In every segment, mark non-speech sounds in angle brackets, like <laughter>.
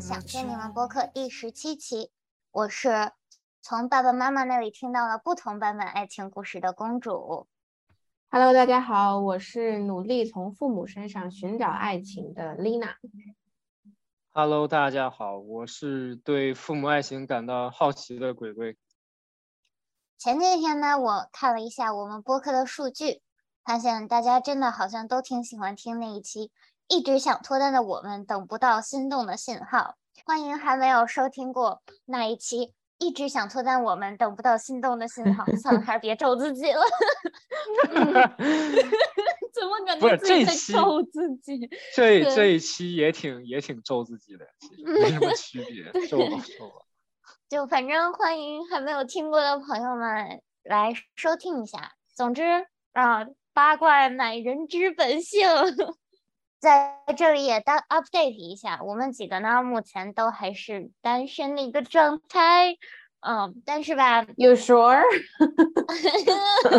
想见你们播客第十七期。我是从爸爸妈妈那里听到了不同版本爱情故事的公主。Hello，大家好，我是努力从父母身上寻找爱情的 Lina。Hello，大家好，我是对父母爱情感到好奇的鬼鬼。前几天呢，我看了一下我们播客的数据，发现大家真的好像都挺喜欢听那一期。一直想脱单的我们等不到心动的信号，欢迎还没有收听过那一期。一直想脱单，我们等不到心动的信号，算了，还是别咒自己了。<laughs> 怎么感觉自己在咒自己？这对这一期也挺也挺咒自己的，其实没什么区别，咒吧咒吧。就反正欢迎还没有听过的朋友们来收听一下。总之啊，八卦乃人之本性。在这里也当 update 一下，我们几个呢，目前都还是单身的一个状态。嗯，但是吧，You <laughs> sure？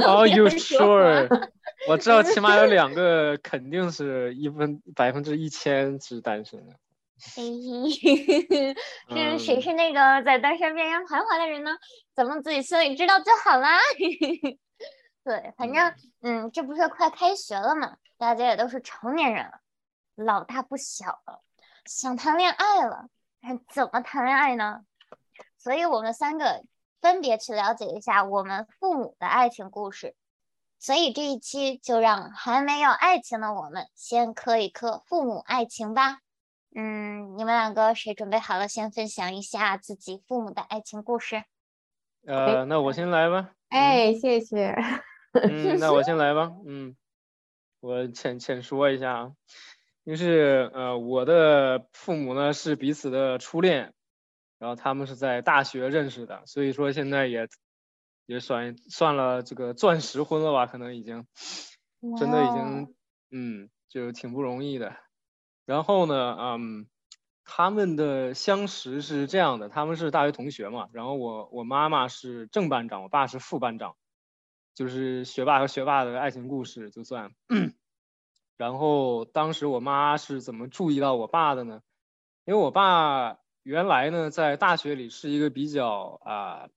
哦，You <laughs> sure？我知道起码有两个肯定是一分百分之一千是单身的。<laughs> 嘿嘿，是谁嗯是那个在单身边缘徘徊的人呢？咱们自己心里知道就好啦。对，反正嗯，这不是快开学了嘛，大家也都是成年人了，老大不小了，想谈恋爱了，怎么谈恋爱呢？所以我们三个分别去了解一下我们父母的爱情故事。所以这一期就让还没有爱情的我们先磕一磕父母爱情吧。嗯，你们两个谁准备好了？先分享一下自己父母的爱情故事。呃，那我先来吧。哎，谢谢。嗯，那我 <laughs> 先来吧。嗯，我浅浅说一下啊，就是呃，我的父母呢是彼此的初恋，然后他们是在大学认识的，所以说现在也也算算了这个钻石婚了吧，可能已经真的已经嗯，就挺不容易的。然后呢，嗯，他们的相识是这样的，他们是大学同学嘛，然后我我妈妈是正班长，我爸是副班长。就是学霸和学霸的爱情故事，就算。然后当时我妈是怎么注意到我爸的呢？因为我爸原来呢在大学里是一个比较啊、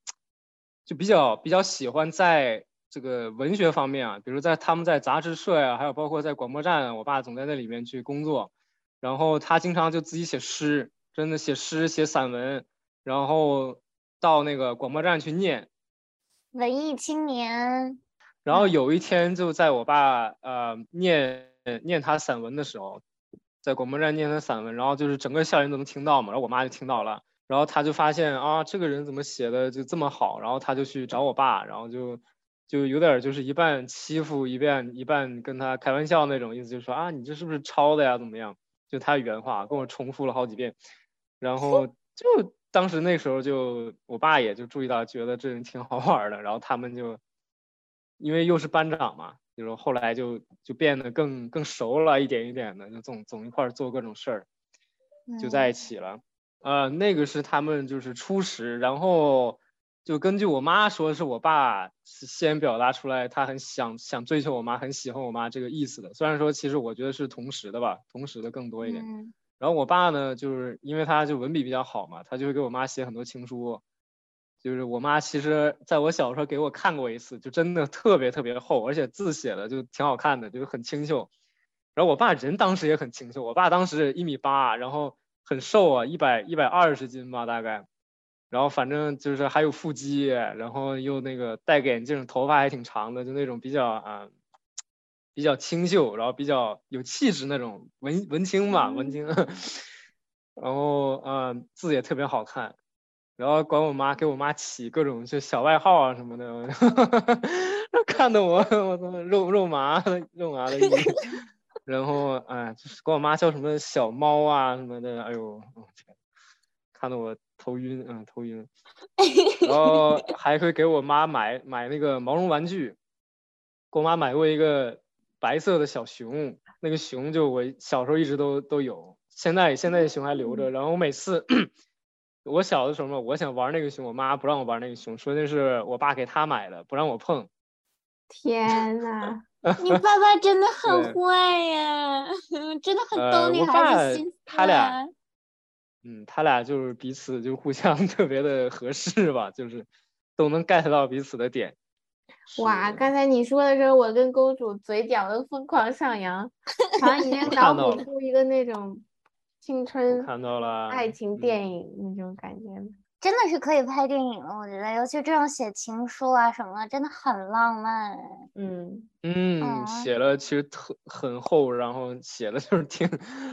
就比较比较喜欢在这个文学方面啊，比如在他们在杂志社呀、还有包括在广播站啊，我爸总在那里面去工作。然后他经常就自己写诗，真的写诗写散文，然后到那个广播站去念。文艺青年，然后有一天，就在我爸呃念念他散文的时候，在广播站念他散文，然后就是整个校园都能听到嘛，然后我妈就听到了，然后他就发现啊，这个人怎么写的就这么好，然后他就去找我爸，然后就就有点就是一半欺负一半一半跟他开玩笑那种意思，就说啊，你这是不是抄的呀？怎么样？就他原话跟我重复了好几遍，然后 <laughs> 就当时那时候就我爸也就注意到，觉得这人挺好玩的，然后他们就因为又是班长嘛，就是后来就就变得更更熟了，一点一点的，就总总一块儿做各种事儿，就在一嗯起了。呃，那个是他们就是初识，然后就根据我妈说，是我爸先表达出来，他很想想追求我妈，很喜欢我妈这个意思的。虽然说其实我觉得是同时的吧，同时的更多一点。嗯然后我爸呢，就是因为他就文笔比较好嘛，他就会给我妈写很多情书。就是我妈其实在我小时候给我看过一次，就真的特别特别厚，而且字写的就挺好看的，就是很清秀。然后我爸人当时也很清秀，我爸当时一米八，然后很瘦啊，一百一百二十斤吧大概。然后反正就是还有腹肌，然后又那个戴个眼镜，头发还挺长的，就那种比较啊、比较清秀，然后比较有气质那种文文青吧，文青。<laughs> 然后嗯、呃字也特别好看，然后管我妈给我妈起各种就小外号啊什么的，<laughs> 看得我我操肉肉麻肉麻的一，<laughs> 然后哎就是管我妈叫什么小猫啊什么的，哎呦我天，看得我头晕，嗯头晕，然后 <laughs> 还会给我妈买买那个毛绒玩具，给我妈买过一个白色的小熊，那个熊就我小时候一直都都有，现在现在熊还留着。然后我每次我小的时候嘛，我想玩那个熊，我妈不让我玩那个熊，说那是我爸给他买的，不让我碰。天呐，<laughs> 你爸爸真的 <laughs> 很坏呀，<laughs> 真的很呃懂女孩子心思他俩啊嗯，他俩就是彼此就互相特别的合适吧，就是都能 get 到彼此的点。哇，刚才你说的时候，我跟公主嘴角都疯狂上扬，好像已经脑补出一个那种青春看到了爱情电影那种感觉。真的是可以拍电影了，我觉得，尤其这种写情书啊什么的，真的很浪漫。嗯嗯，写了其实特很厚，然后写的就是挺，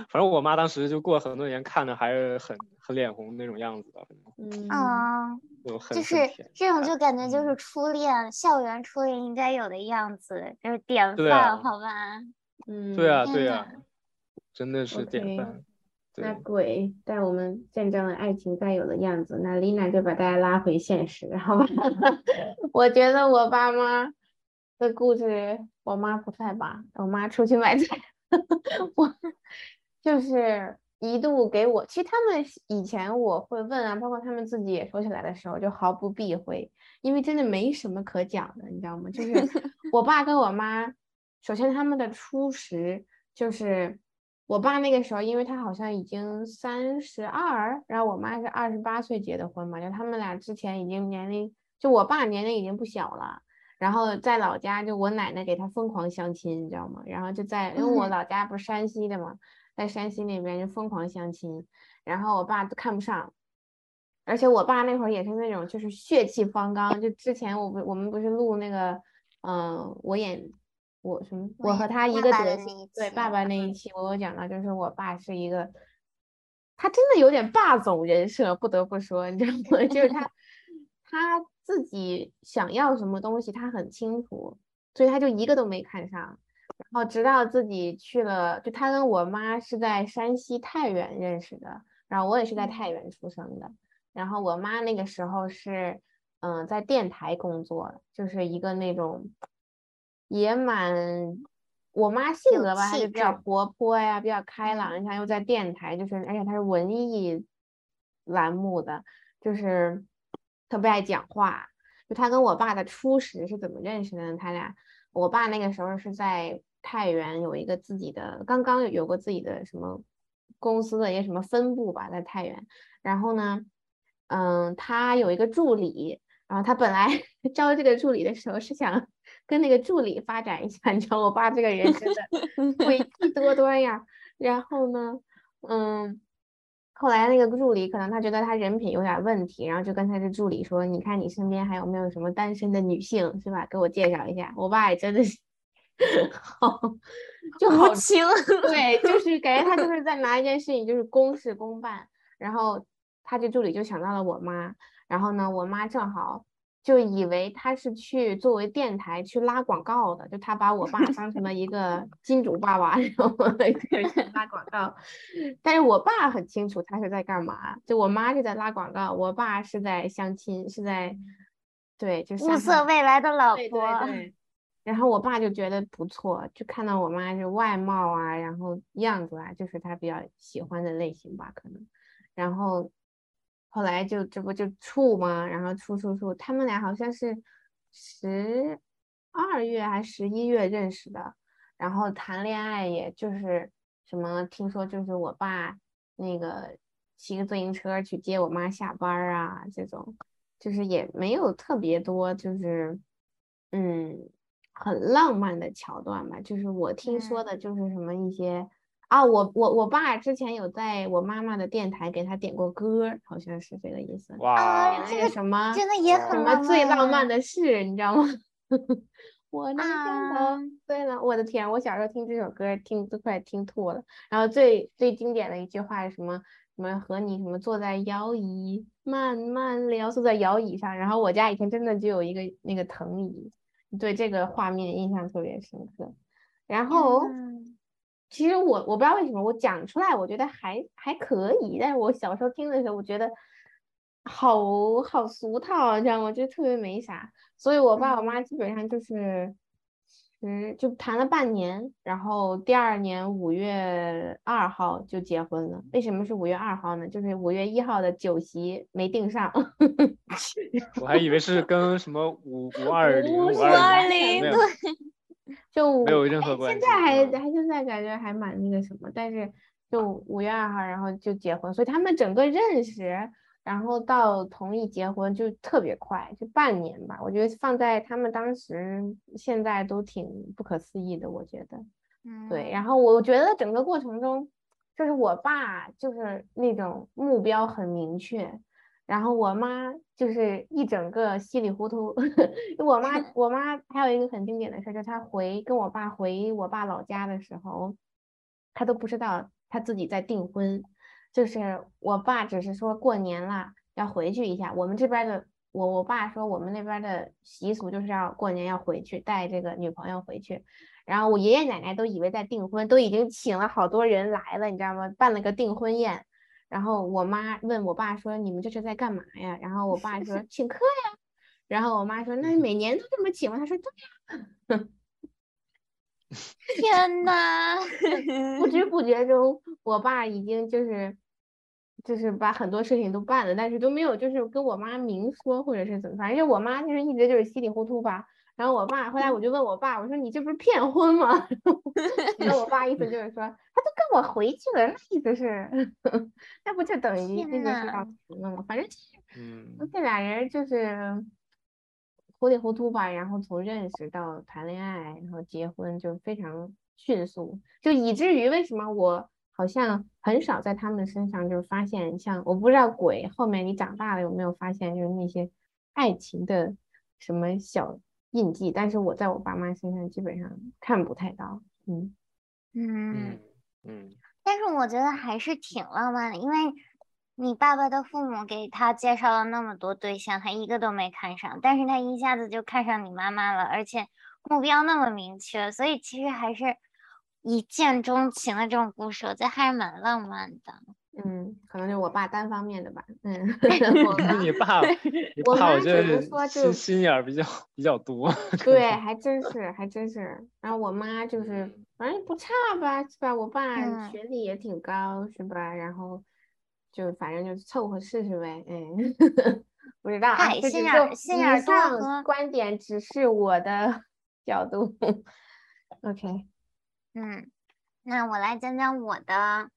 反正我妈当时就过很多年看的还是很很脸红那种样子的。嗯啊，就是这种就感觉就是初恋，校园初恋应该有的样子，就是典范，好吧？嗯，对啊，对啊，真的是典范。那鬼带我们见证了爱情该有的样子，那丽娜就把大家拉回现实，好吧？我觉得我爸妈的故事，我妈不在吧？我妈出去买菜，<laughs> 我就是一度给我，其实他们以前我会问啊，包括他们自己也说起来的时候，就毫不避讳，因为真的没什么可讲的，你知道吗？就是 <laughs> 我爸跟我妈，首先他们的初识就是。我爸那个时候，因为他好像已经三十二，然后我妈是二十八岁结的婚嘛，就他们俩之前已经年龄，就我爸年龄已经不小了，然后在老家就我奶奶给他疯狂相亲，你知道吗？然后就在，因为我老家不是山西的嘛，在山西那边就疯狂相亲，然后我爸都看不上，而且我爸那会儿也是那种就是血气方刚，就之前我不我们不是录那个，嗯，我演。我什么？我和他一个德行。对，爸爸那一期我有讲到，就是我爸是一个，他真的有点霸总人设，不得不说，你知道吗？<laughs> 就是他他自己想要什么东西，他很清楚，所以他就一个都没看上。然后直到自己去了，就他跟我妈是在山西太原认识的，然后我也是在太原出生的。然后我妈那个时候是嗯在电台工作，就是一个那种。也蛮，我妈性格吧，她就比较活泼呀，比较开朗。你看，又在电台，就是而且她是文艺栏目的，就是特别爱讲话。就她跟我爸的初识是怎么认识的呢？他俩，我爸那个时候是在太原有一个自己的，刚刚有过自己的什么公司的一个什么分部吧，在太原。然后呢，嗯，他有一个助理，然后他本来 <laughs> 招这个助理的时候是想。跟那个助理发展一下，<laughs> 你知道我爸这个人真的 <laughs> 诡计多端呀。然后呢，嗯，后来那个助理可能他觉得他人品有点问题，然后就跟他的助理说：“你看你身边还有没有什么单身的女性，是吧？给我介绍一下。”我爸也真的是 <laughs> 好，就好轻，对，就是感觉他就是在拿一件事情就是公事公办。然后他这助理就想到了我妈，然后呢，我妈正好。就以为他是去作为电台去拉广告的，就他把我爸当成了一个 <laughs> 金主爸爸，然后在拉广告。但是我爸很清楚他是在干嘛，就我妈是在拉广告，我爸是在相亲，是在对，就是物色未来的老婆。对对。然后我爸就觉得不错，就看到我妈就外貌啊，然后样子啊，就是他比较喜欢的类型吧，可能。然后。后来就这不就处吗？然后处处处，他们俩好像是十二月还十一月认识的，然后谈恋爱也就是什么，听说就是我爸那个骑个自行车去接我妈下班啊，这种就是也没有特别多，就是嗯很浪漫的桥段吧。就是我听说的就是什么一些。啊，我我我爸之前有在我妈妈的电台给他点过歌，好像是这个意思。哇，那个什么，真的也很什么最浪漫的事，你知道吗？<laughs> 我那天都对了，我的天，我小时候听这首歌听都快听吐了。然后最最经典的一句话是什么？什么和你什么坐在摇椅慢慢聊，坐在摇椅上。然后我家以前真的就有一个那个藤椅，对这个画面印象特别深刻。然后。其实我我不知道为什么我讲出来，我觉得还还可以，但是我小时候听的时候，我觉得好好俗套，你知道吗？就特别没啥。所以我爸我妈基本上就是，嗯，就谈了半年，然后第二年五月二号就结婚了。为什么是五月二号呢？就是五月一号的酒席没订上。<laughs> 我还以为是跟什么五五二零五二零对。就没有任何关系。现在还还现在感觉还蛮那个什么，但是就五月二号，然后就结婚，所以他们整个认识，然后到同意结婚就特别快，就半年吧。我觉得放在他们当时，现在都挺不可思议的。我觉得，对。然后我觉得整个过程中，就是我爸就是那种目标很明确，然后我妈就是一整个稀里糊涂。<laughs> 我妈，<laughs> 我妈还有一个很经典的事，就是她回跟我爸回我爸老家的时候，她都不知道。她自己在订婚，就是我爸只是说过年了要回去一下。我们这边的我我爸说我们那边的习俗就是要过年要回去带这个女朋友回去。然后我爷爷奶奶都以为在订婚，都已经请了好多人来了，你知道吗？办了个订婚宴。然后我妈问我爸说：“你们这是在干嘛呀？”然后我爸说：<laughs> “请客呀。”然后我妈说：“那每年都这么请吗？”他说：“对呀。<laughs> ”天呐，不知不觉中，我爸已经就是就是把很多事情都办了，但是都没有就是跟我妈明说或者是怎么，反正就我妈就是一直就是稀里糊涂吧。然后我爸后来我就问我爸，我说你这不是骗婚吗？<laughs> 然后我爸意思 <laughs> 就是说，他都跟我回去了，那意思是，<laughs> 那不就等于那个是到成了吗？反正嗯，这俩人就是。糊里糊涂吧，然后从认识到谈恋爱，然后结婚就非常迅速，就以至于为什么我好像很少在他们身上就是发现像我不知道鬼后面你长大了有没有发现就是那些爱情的什么小印记，但是我在我爸妈身上基本上看不太到，嗯嗯嗯，但是我觉得还是挺浪漫的，因为。你爸爸的父母给他介绍了那么多对象，他一个都没看上，但是他一下子就看上你妈妈了，而且目标那么明确，所以其实还是一见钟情的这种故事，我觉得还是蛮浪漫的。嗯，可能是我爸单方面的吧。嗯，<laughs> <laughs> 你爸，你爸我觉得心心眼比较比较多。对，还真是，还真是。然后我妈就是，反正不差吧，是吧？我爸学历也挺高，是吧？然后。就反正就凑合试试呗，嗯，<laughs> 不知道啊，这只是以上观点，只是我的角度。OK，嗯，那我来讲讲我的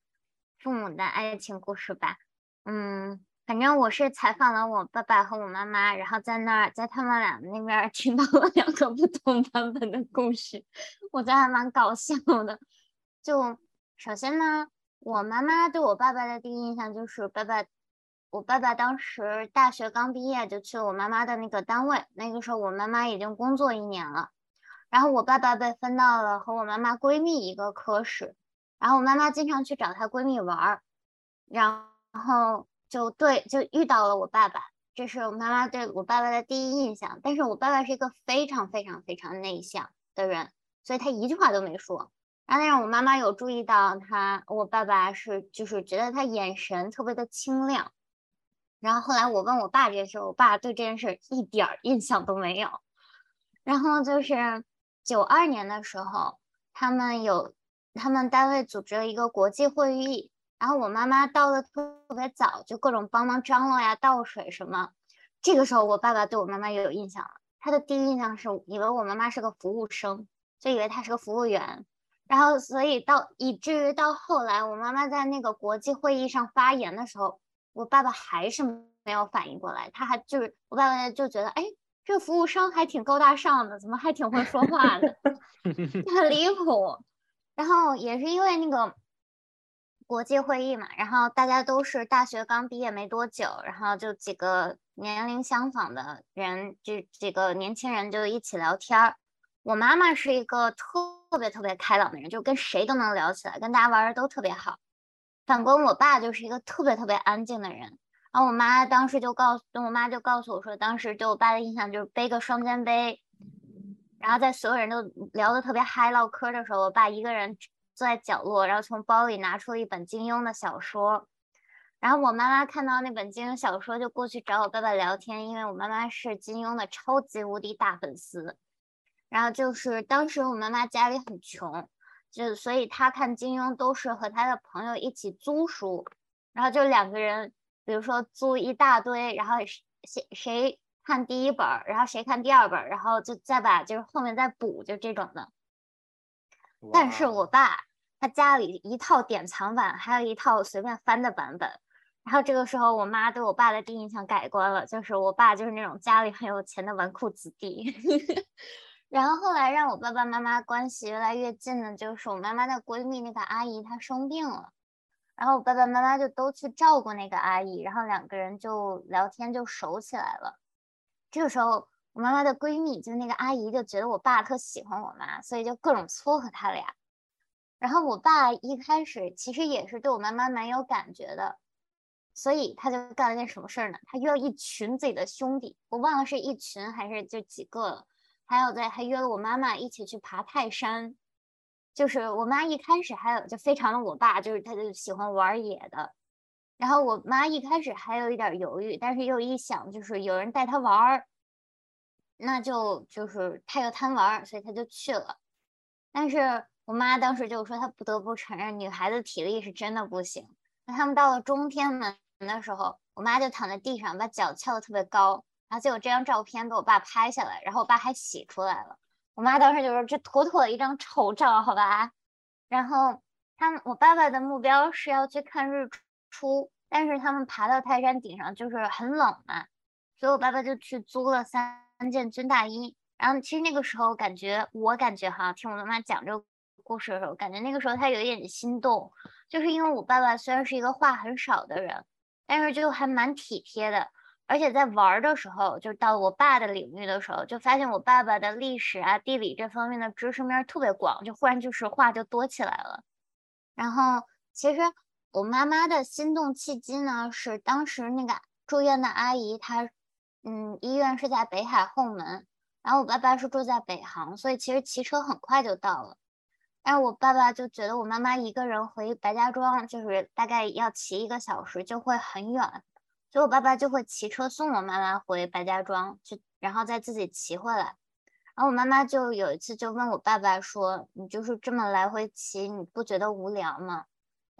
父母的爱情故事吧。嗯，反正我是采访了我爸爸和我妈妈，然后在那儿在他们俩那边听到了两个不同版本的故事，我觉得还蛮搞笑的。就首先呢。我妈妈对我爸爸的第一印象就是爸爸，我爸爸当时大学刚毕业就去了我妈妈的那个单位，那个时候我妈妈已经工作一年了，然后我爸爸被分到了和我妈妈闺蜜一个科室，然后我妈妈经常去找她闺蜜玩儿，然后就对就遇到了我爸爸，这是我妈妈对我爸爸的第一印象，但是我爸爸是一个非常非常非常内向的人，所以他一句话都没说。然后，但是我妈妈有注意到他，我爸爸是就是觉得他眼神特别的清亮。然后后来我问我爸这件事，我爸对这件事一点印象都没有。然后就是九二年的时候，他们有他们单位组织了一个国际会议，然后我妈妈到的特别早，就各种帮忙张罗呀、倒水什么。这个时候，我爸爸对我妈妈也有印象了。他的第一印象是以为我妈妈是个服务生，就以为她是个服务员。然后，所以到以至于到后来，我妈妈在那个国际会议上发言的时候，我爸爸还是没有反应过来。他还就是我爸爸就觉得，哎，这服务生还挺高大上的，怎么还挺会说话的，<laughs> 很离谱。然后也是因为那个国际会议嘛，然后大家都是大学刚毕业没多久，然后就几个年龄相仿的人，这几个年轻人就一起聊天儿。我妈妈是一个特别特别开朗的人，就跟谁都能聊起来，跟大家玩的都特别好。反观我爸就是一个特别特别安静的人。然后我妈当时就告诉，我妈就告诉我说，当时对我爸的印象就是背个双肩背，然后在所有人都聊得特别嗨唠嗑的时候，我爸一个人坐在角落，然后从包里拿出了一本金庸的小说。然后我妈妈看到那本金庸小说，就过去找我爸爸聊天，因为我妈妈是金庸的超级无敌大粉丝。然后就是当时我妈妈家里很穷，就所以她看金庸都是和她的朋友一起租书，然后就两个人，比如说租一大堆，然后谁谁看第一本，然后谁看第二本，然后就再把就是后面再补，就这种的。但是我爸他家里一套典藏版，还有一套随便翻的版本。然后这个时候，我妈对我爸的第一印象改观了，就是我爸就是那种家里很有钱的纨绔子弟。<laughs> 然后后来让我爸爸妈妈关系越来越近的，就是我妈妈的闺蜜那个阿姨她生病了，然后我爸爸妈妈就都去照顾那个阿姨，然后两个人就聊天就熟起来了。这个时候，我妈妈的闺蜜就那个阿姨就觉得我爸特喜欢我妈，所以就各种撮合他俩。然后我爸一开始其实也是对我妈妈蛮有感觉的。所以他就干了件什么事儿呢？他约了一群自己的兄弟，我忘了是一群还是就几个了。还有在还约了我妈妈一起去爬泰山。就是我妈一开始还有就非常的我爸，就是他就喜欢玩野的。然后我妈一开始还有一点犹豫，但是又一想，就是有人带她玩儿，那就就是她又贪玩儿，所以她就去了。但是我妈当时就说，她不得不承认，女孩子体力是真的不行。那他们到了中天门。的时候，我妈就躺在地上，把脚翘得特别高，然后结果这张照片被我爸拍下来，然后我爸还洗出来了。我妈当时就说：“这妥妥的一张丑照，好吧？”然后他们，我爸爸的目标是要去看日出出，但是他们爬到泰山顶上就是很冷嘛，所以我爸爸就去租了三件军大衣。然后其实那个时候感觉，我感觉哈，听我妈妈讲这个故事的时候，感觉那个时候他有一点心动，就是因为我爸爸虽然是一个话很少的人。但是就还蛮体贴的，而且在玩的时候，就到我爸的领域的时候，就发现我爸爸的历史啊、地理这方面的知识面特别广，就忽然就是话就多起来了。然后其实我妈妈的心动契机呢，是当时那个住院的阿姨，她嗯，医院是在北海后门，然后我爸爸是住在北航，所以其实骑车很快就到了。但是我爸爸就觉得我妈妈一个人回白家庄，就是大概要骑一个小时，就会很远，所以我爸爸就会骑车送我妈妈回白家庄，就然后再自己骑回来。然后我妈妈就有一次就问我爸爸说：“你就是这么来回骑，你不觉得无聊吗？”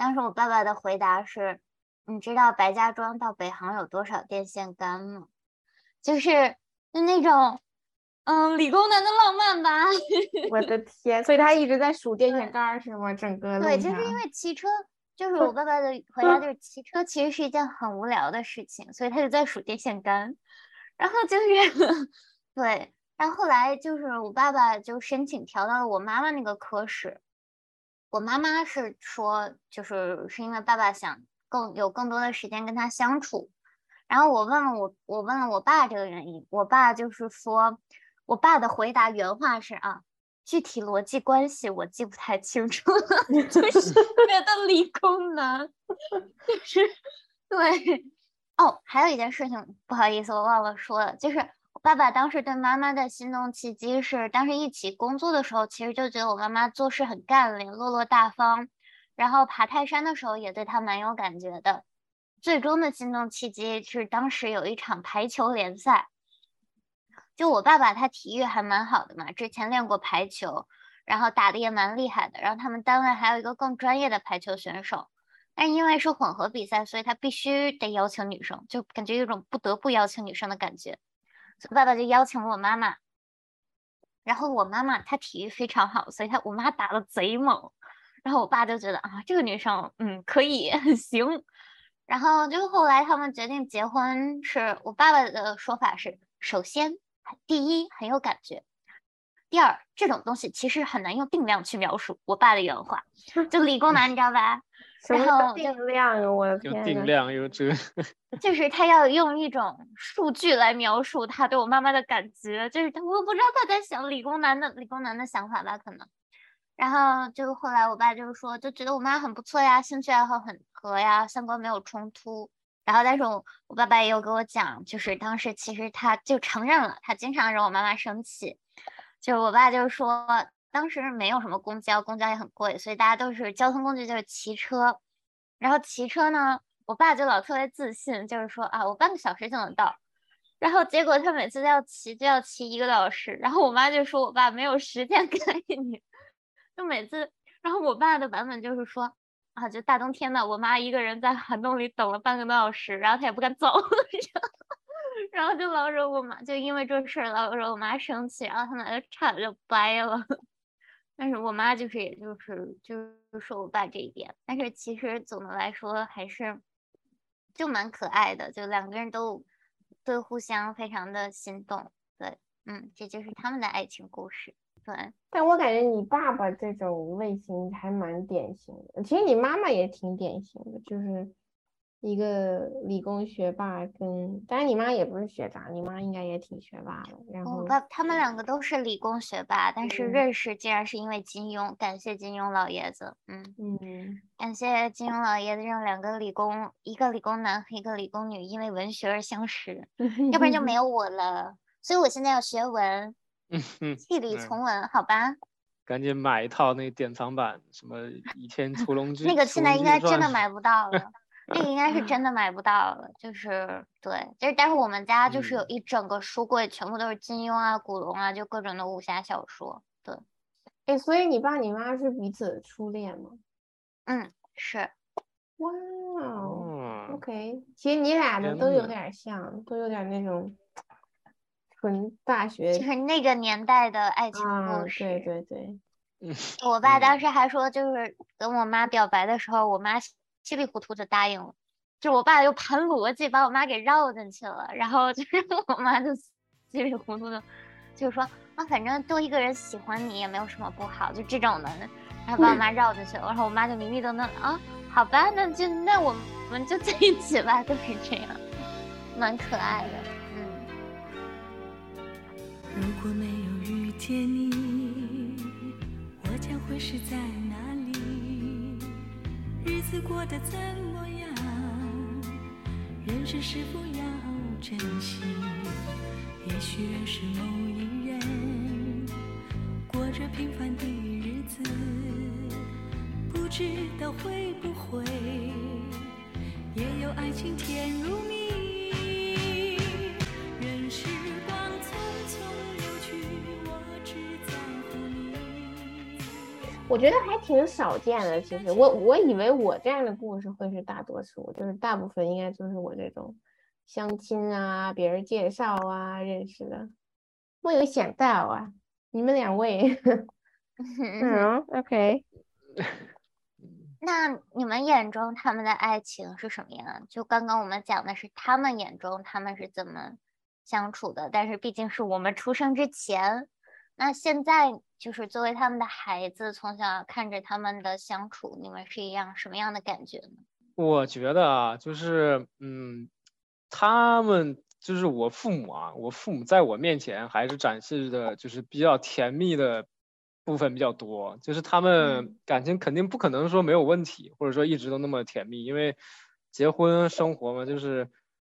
当时我爸爸的回答是：“你知道白家庄到北航有多少电线杆吗？”就是就那种。嗯，理工男的浪漫吧。<laughs> 我的天，所以他一直在数电线杆是吗？整个对，就是因为骑车，就是我爸爸的回答就是骑车其实是一件很无聊的事情，所以他就在数电线杆。然后就是 <laughs> 对，然后后来就是我爸爸就申请调到了我妈妈那个科室。我妈妈是说，就是是因为爸爸想更有更多的时间跟他相处。然后我问了我，我问了我爸这个原因，我爸就是说。我爸的回答原话是啊，具体逻辑关系我记不太清楚，<laughs> 就是特别的理工男，就是对哦，还有一件事情不好意思，我忘了说了，就是爸爸当时对妈妈的心动契机是，当时一起工作的时候，其实就觉得我妈妈做事很干练、落落大方，然后爬泰山的时候也对她蛮有感觉的。最终的心动契机是当时有一场排球联赛。就我爸爸他体育还蛮好的嘛，之前练过排球，然后打的也蛮厉害的。然后他们单位还有一个更专业的排球选手，但因为是混合比赛，所以他必须得邀请女生，就感觉有种不得不邀请女生的感觉。爸爸就邀请了我妈妈。然后我妈妈她体育非常好，所以她我妈打的贼猛。然后我爸就觉得啊，这个女生嗯可以 <laughs> 行。然后就后来他们决定结婚，是我爸爸的说法是，首先。第一很有感觉，第二这种东西其实很难用定量去描述。我爸的原话，<laughs> 就理工男，你知道吧？然后定量，我的天，有定量有这，<laughs> 就是他要用一种数据来描述他对我妈妈的感觉，就是他我不知道他在想理工男的理工男的想法吧，可能。然后就后来我爸就是说，就觉得我妈很不错呀，兴趣爱好很合呀，三观没有冲突。然后，但是我我爸爸也有给我讲，就是当时其实他就承认了，他经常惹我妈妈生气。就是我爸就是说，当时没有什么公交，公交也很贵，所以大家都是交通工具就是骑车。然后骑车呢，我爸就老特别自信，就是说啊，我半个小时就能到。然后结果他每次都要骑就要骑一个多小时。然后我妈就说我爸没有时间 <laughs> 给你，就每次。然后我爸的版本就是说。啊，就大冬天的，我妈一个人在寒冬里等了半个多小时，然后她也不敢走，<laughs> 然后就老惹我妈，就因为这事儿老惹我妈生气，然后他们俩就差点就掰了。但是我妈就是也就是就是说我爸这一点，但是其实总的来说还是就蛮可爱的，就两个人都对互相非常的心动，对，嗯，这就是他们的爱情故事，对。但我感觉你爸爸这种类型还蛮典型的，其实你妈妈也挺典型的，就是。一个理工学霸跟，当然你妈也不是学渣，你妈应该也挺学霸的。然后我爸他们两个都是理工学霸，但是嗯认识竟然是因为金庸，感谢金庸老爷子，嗯，嗯，感谢金庸老爷子让两个理工，一个理工男和一个理工女因为文学而相识，<laughs> 要不然就没 <laughs> 有我了。所以我现在要学文，<laughs> 弃理嗯从文，好吧？赶紧买一套那个典藏版，什么《倚天屠龙记》。那个现在应该真的。买不到了，那个应该是真的买不到了。就是对，就是但是我们家就是有嗯一整个书柜，全部都是金庸啊、古龙啊，就各种的武侠小说。对，哎，所以你爸你妈是彼此的初恋吗？嗯，是。哇，，OK，其实你俩的都有呐点像，都有点那种 <laughs> 纯大学就是那个年代的爱情啊，故事。对对对，<laughs> 我 <laughs> 爸当嗯时还说，就是跟我妈表白的时候，我妈稀里糊涂的答应了，就我爸又盘逻辑把我妈给绕进去了，然后就是 <laughs> 我妈就稀里糊涂的，就是说啊，反正多一个人喜欢你也没有什么不好，就这种的，然后把我妈绕进去了，然后我妈就迷迷瞪瞪的啊，好吧，那就那我们就在一起吧，就是这样，蛮可爱的，嗯。如果没有遇见你，我将会是在？日子过得怎么样？人生是否要珍惜？也许认识某一人，过着平凡的日子，不知道会不会也有爱情甜如蜜。我觉得还挺少见的。其实我我以为我这样的故事会是大多数，就是大部分应该就是我这种相亲啊、别人介绍啊认识的。没有想到啊，你们两位，<laughs> 嗯，OK，<laughs> 那你们眼中他们的爱情是什么样？就刚刚我们讲的是他们眼中他们是怎么相处的，但是毕竟是我们出生之前，那现在就是作为他们的孩子，从小看着他们的相处，你们是一样什么样的感觉呢？我觉得啊，就是嗯，他们就是我父母啊，我父母在我面前还是展示的就是比较甜蜜的部分比较多，就是他们嗯感情肯定不可能说没有问题，或者说一直都那么甜蜜，因为结婚生活嘛，就是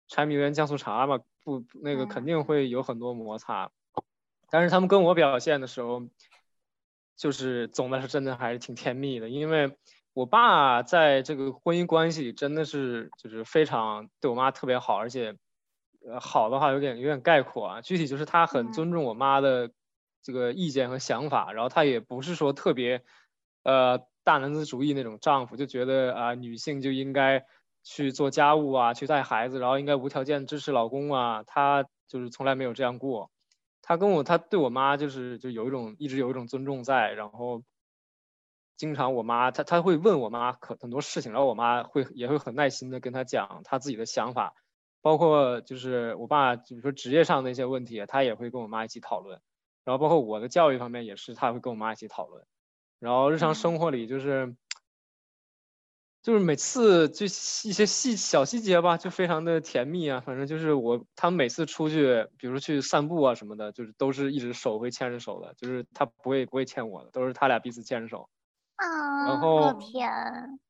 柴米油盐酱醋茶嘛，不那个肯嗯定会有很多摩擦，但是他们跟我表现的时候，就是总的是真的还是挺甜蜜的，因为我爸在这个婚姻关系里真的是就是非常对我妈特别好，而且呃好的话有点有点概括啊，具体就是他很嗯。尊重我妈的这个意见和想法，然后他也不是说特别呃大男子主义那种丈夫，就觉得啊、女性就应该去做家务啊，去带孩子，然后应该无条件支持老公啊，他就是从来没有这样过。他跟我，他对我妈就是就有一种一直有一种尊重在，然后经常我妈他他会问我妈可很多事情，然后我妈会也会很耐心的跟他讲他自己的想法，包括就是我爸比如说职业上的一些问题，他也会跟我妈一起讨论，然后包括我的教育方面也是，他会跟我妈一起讨论，然后日常生活里就是。就是每次就一些细小细节吧，就非常的甜蜜啊。反正就是我他们每次出去，比如去散步啊什么的，就是都是一直手会牵着手的，就是他不会不会牵我的，都是他俩彼此牵着手。啊，后好甜，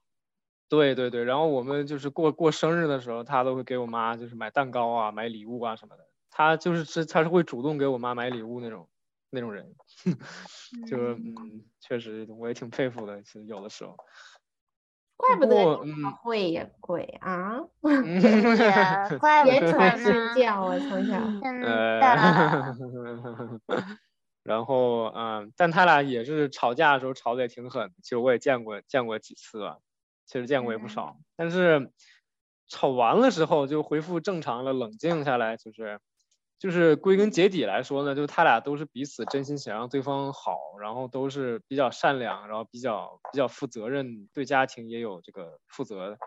对对对，然后我们就是过过生日的时候，他都会给我妈就是买蛋糕啊、买礼物啊什么的。他就是是他是会主动给我妈买礼物那种那种人，<laughs> 就是嗯，确实我也挺佩服的，其实有的时候。怪不得过你会呀，贵啊，<laughs> 怪不得言传身，教啊，<laughs> 从小。<laughs> 真呃的。，然后嗯，但他俩也是吵架的时候吵得也挺狠，其实我也见过见过几次吧，其实见过也不少，但是吵完了之后就恢复正常了，冷静下来，就是就是归根结底来说呢，就是他俩都是彼此真心想让对方好，然后都是比较善良，然后比较比较负责任，对家庭也有这个负责的，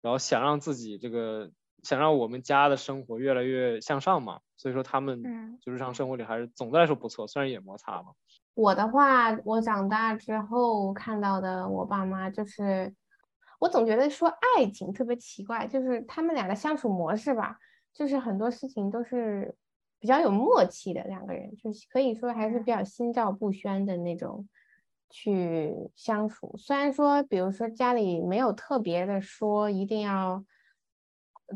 然后想让自己这个想让我们家的生活越来越向上嘛，所以说他们嗯就日常生活里还是总的来说不错，虽然也摩擦嘛。我的话，我长大之后看到的我爸妈就是，我总觉得说爱情特别奇怪，就是他们俩的相处模式吧，就是很多事情都是比较有默契的两个人，就是可以说还是比较心照不宣的那种去相处。虽然说，比如说家里没有特别的说一定要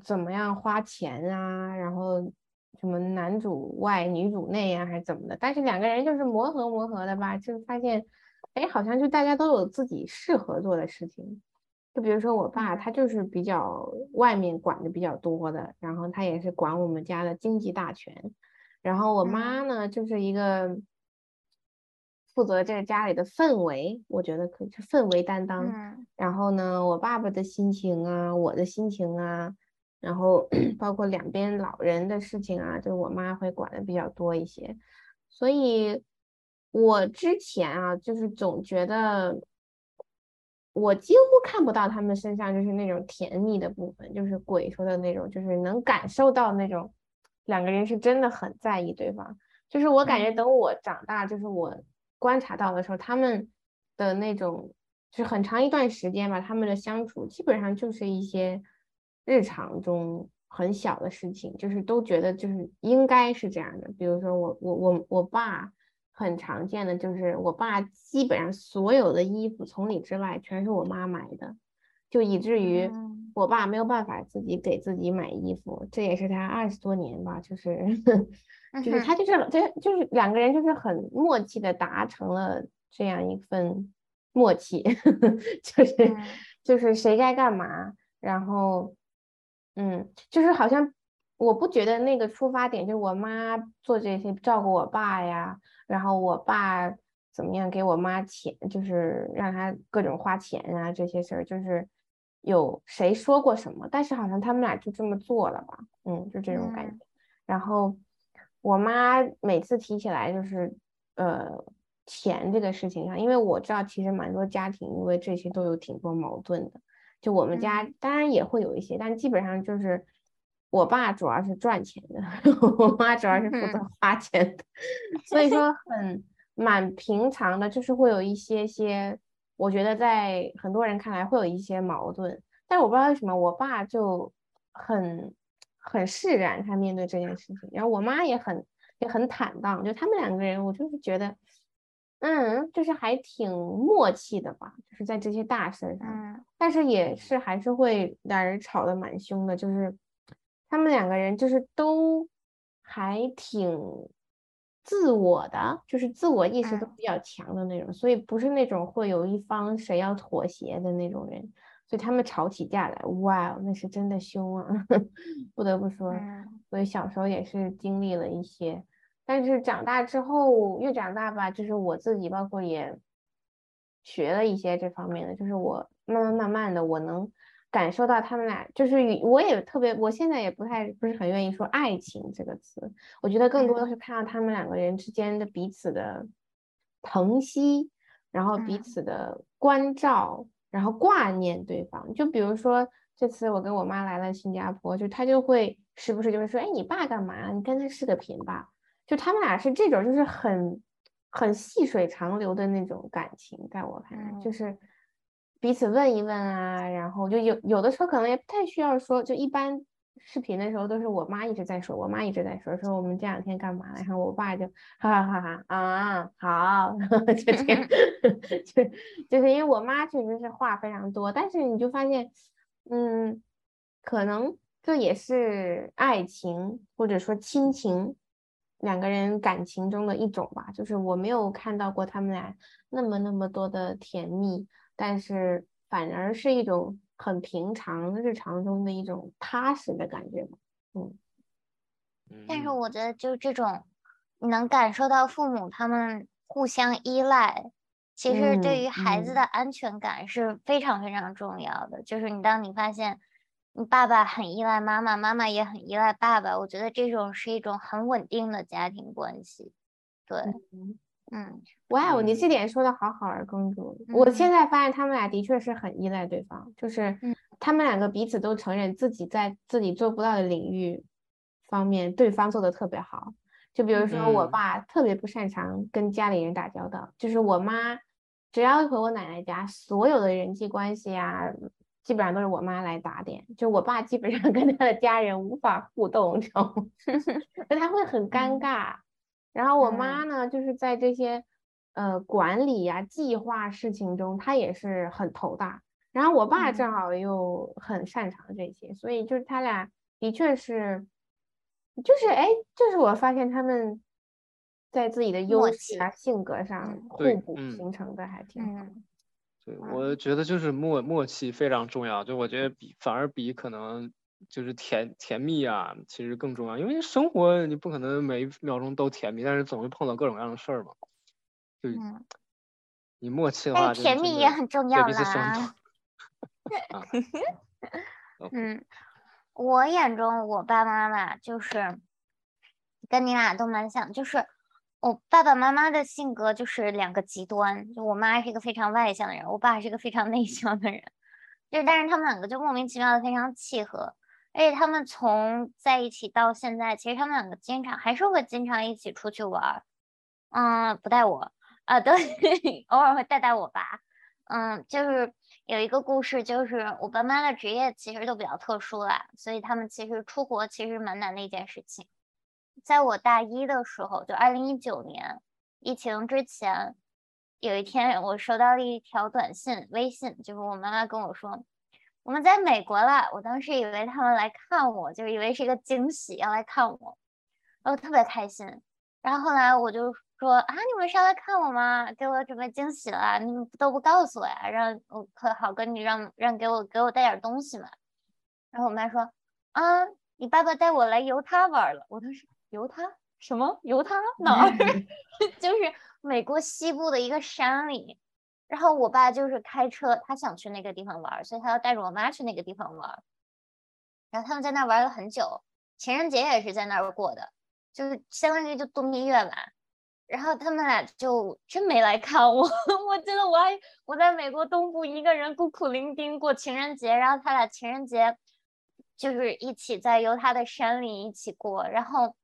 怎么样花钱啊，然后什么男主外女主内呀、还是怎么的，但是两个人就是磨合磨合的吧，就发现，哎，好像就大家都有自己适合做的事情。就比如说我爸，他就是比较外面管的比较多的，然后他也是管我们家的经济大权。然后我妈呢，就是一个负责这个家里的氛围，我觉得可以是氛围担当。嗯然后呢，我爸爸的心情啊，我的心情啊，然后 <clears throat> 包括两边老人的事情啊，就是我妈会管的比较多一些。所以，我之前啊，就是总觉得我几乎看不到他们身上就是那种甜蜜的部分，就是鬼说的那种，就是能感受到那种两个人是真的很在意对方。就是我感觉嗯等我长大，就是我观察到的时候，他们的那种就是很长一段时间吧，他们的相处基本上就是一些日常中很小的事情，就是都觉得就是应该是这样的。比如说我我我我爸很常见的就是我爸基本上所有的衣服从里之外全是我妈买的，就以至于嗯。我爸没有办法自己给自己买衣服，这也是他二十多年吧，就是 <laughs> 就是嗯他就是这就是两个人就是很默契的达成了这样一份默契，<laughs> 就是嗯。就是谁该干嘛，然后嗯，就是好像我不觉得那个出发点就是我妈做这些照顾我爸呀，然后我爸怎么样给我妈钱，就是让他各种花钱啊这些事儿，就是有谁说过什么，但是好像他们俩就这么做了吧，嗯，就这种感嗯觉。然后我妈每次提起来就是呃钱这个事情上，因为我知道其实蛮多家庭因为这些都有挺多矛盾的。就我们家当然也会有一些，但基本上就是我爸主要是赚钱的，<laughs> 我妈主要是负责花钱的，<laughs> 所以说很蛮平常的，就是会有一些些，我觉得在很多人看来会有一些矛盾，但我不知道为什么我爸就很很释然，他面对这件事情，然后我妈也很也很坦荡，就他们两个人，我就是觉得。嗯，就是还挺默契的吧，就是在这些大事儿上。嗯但是也是还是会俩人吵得蛮凶的，就是他们两个人就是都还挺自我的，就是自我意识都嗯比较强的那种，所以不是那种会有一方谁要妥协的那种人，所以他们吵起架来，哇哦，那是真的凶啊，<laughs> 不得不说。嗯所以小时候也是经历了一些，但是长大之后越长大吧，就是我自己包括也学了一些这方面的，就是我慢慢慢慢的我能感受到他们俩，就是与我也特别，我现在也不太不是很愿意说爱情这个词，我觉得更多的嗯是看到他们两个人之间的彼此的疼惜，然后彼嗯此的关照，然后挂念对方。就比如说这次我跟我妈来了新加坡，就她就会时不时就会说，哎，你爸干嘛？你跟他视个频吧。就他们俩是这种，就是很很细水长流的那种感情，在我看来，就嗯是彼此问一问啊，然后就有有的时候可能也不太需要说，就一般视频的时候都是我妈一直在说，我妈一直在说，说我们这两天干嘛了，然后我爸就哈哈哈哈啊好，然 <laughs> 后就这 <laughs> 样，<laughs> 就就是因为我妈确实是话非常多，但是你就发现，嗯，可能这也是爱情或者说亲情。两个人感情中的一种吧，就是我没有看到过他们俩那么那么多的甜蜜，但是反而是一种很平常日常中的一种踏实的感觉吧。嗯但是嗯我觉得就这种，你能感受到父母他们互相依赖，其实对嗯于孩子的嗯安全感是非常非常重要的。就是你当你发现你爸爸很依赖妈妈，妈妈也很依赖爸爸。我觉得这种是一种很稳定的家庭关系。对，嗯嗯哇哦，你这嗯点说的好好啊，公主。我现嗯在发现他们俩的确是很依赖对方，就是嗯他们两个彼此都承认自己在自己做不到的领域方面，对方做的特别好。就比如说，我嗯爸特别不擅长跟家里人打交道，就是我妈只要一回我奶奶家，所有的人际关系啊，基本上都是我妈来打点。就我爸基本上跟他的家人无法互动，<laughs> 就他会很尴嗯尬。然后我嗯。妈呢，就是在这些呃管理呀、计划事情中，她也是很头大。然后我爸正嗯。好又很擅长这些，所以就是他俩的确是，就是哎，就是我发现他们在自己的优势啊、性格上嗯互补嗯形成的还挺对，嗯。我觉得就是默默契非常重要，就我觉得比反而比可能就是甜甜蜜啊，其实更重要，因为生活你不可能每一秒钟都甜蜜，但是总会碰到各种各样的事儿嘛。就嗯，你默契的话，甜蜜也很重要啦。<laughs> 啊 <laughs> 嗯，我眼中我爸妈妈就是跟你俩都蛮像，就是我爸爸妈妈的性格就是两个极端，就我妈是一个非常外向的人，我爸是一个非常内 <laughs> 向的人，就是但是他们两个就莫名其妙的非常契合，而且他们从在一起到现在，其实他们两个经常还是会经常一起出去玩儿，嗯，不带我啊，对，<laughs> 偶尔会带带我吧。嗯，就是有一个故事，就是我爸妈的职业其实都比较特殊啦，所以他们其实出国其实蛮难的一件事情。在我大一的时候，就二零一九年疫情之前，有一天我收到了一条短信，微信，就是我妈妈跟我说我们在美国了。我当时以为他们来看我，就以为是一个惊喜要来看我，然后特别开心。然后后来我就说啊，你们是要来看我吗？给我准备惊喜了，你们都不告诉我呀，让我可好跟你让让给我给我带点东西嘛。然后我妈说啊，你爸爸带我来犹他玩了。我当时犹他什么犹他哪儿？<laughs> 就是美国西部的一个山里。然后我爸就是开车，他想去那个地方玩，所以他要带着我妈去那个地方玩。然后他们在那玩了很久，情人节也是在那儿过的。就是相当于就度蜜月吧，然后他们俩就真没来看我，<laughs> 我记得我还我在美国东部一个人孤苦伶仃过情人节，然后他俩情人节就是一起在犹他的山里一起过，然后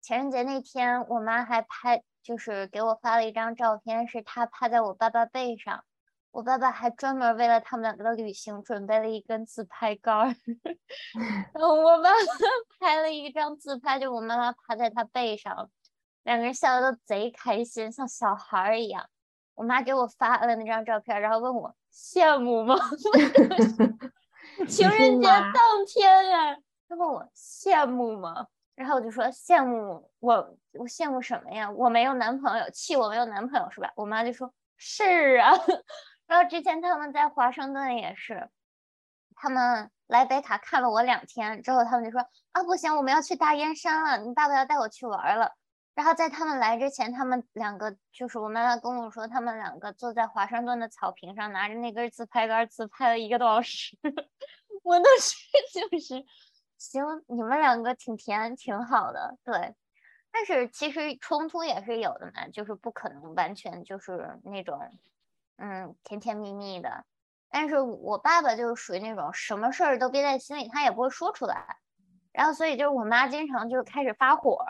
情人节那天我妈还拍就是给我发了一张照片，是他趴在我爸爸背上，我爸爸还专门为了他们两个的旅行准备了一根自拍杆儿，<laughs> 然后我爸爸 <laughs> 拍了一张自拍，就我妈妈趴在他背上，两个人笑的都贼开心，像小孩儿一样。我妈给我发了那张照片，然后问我羡慕吗？<laughs> 情人节当天呀，她问我羡慕吗？然后我就说羡慕我，我羡慕什么呀？我没有男朋友，气我没有男朋友是吧？我妈就说是啊。<laughs> 然后之前他们在华盛顿也是，他们来北卡看了我两天之后，他们就说啊不行，我们要去大烟山了，你爸爸要带我去玩了。然后在他们来之前，他们两个就是我妈妈跟我说，他们两个坐在华盛顿的草坪上，拿着那根自拍杆自拍了一个多小时。<laughs> 我当时 <laughs> 就是，行，你们两个挺甜，挺好的，对。但是其实冲突也是有的嘛，就是不可能完全就是那种，嗯，甜甜蜜蜜的。但是我爸爸就是属于那种什么事儿都憋在心里，他也不会说出来。然后所以就是我妈经常就是开始发火，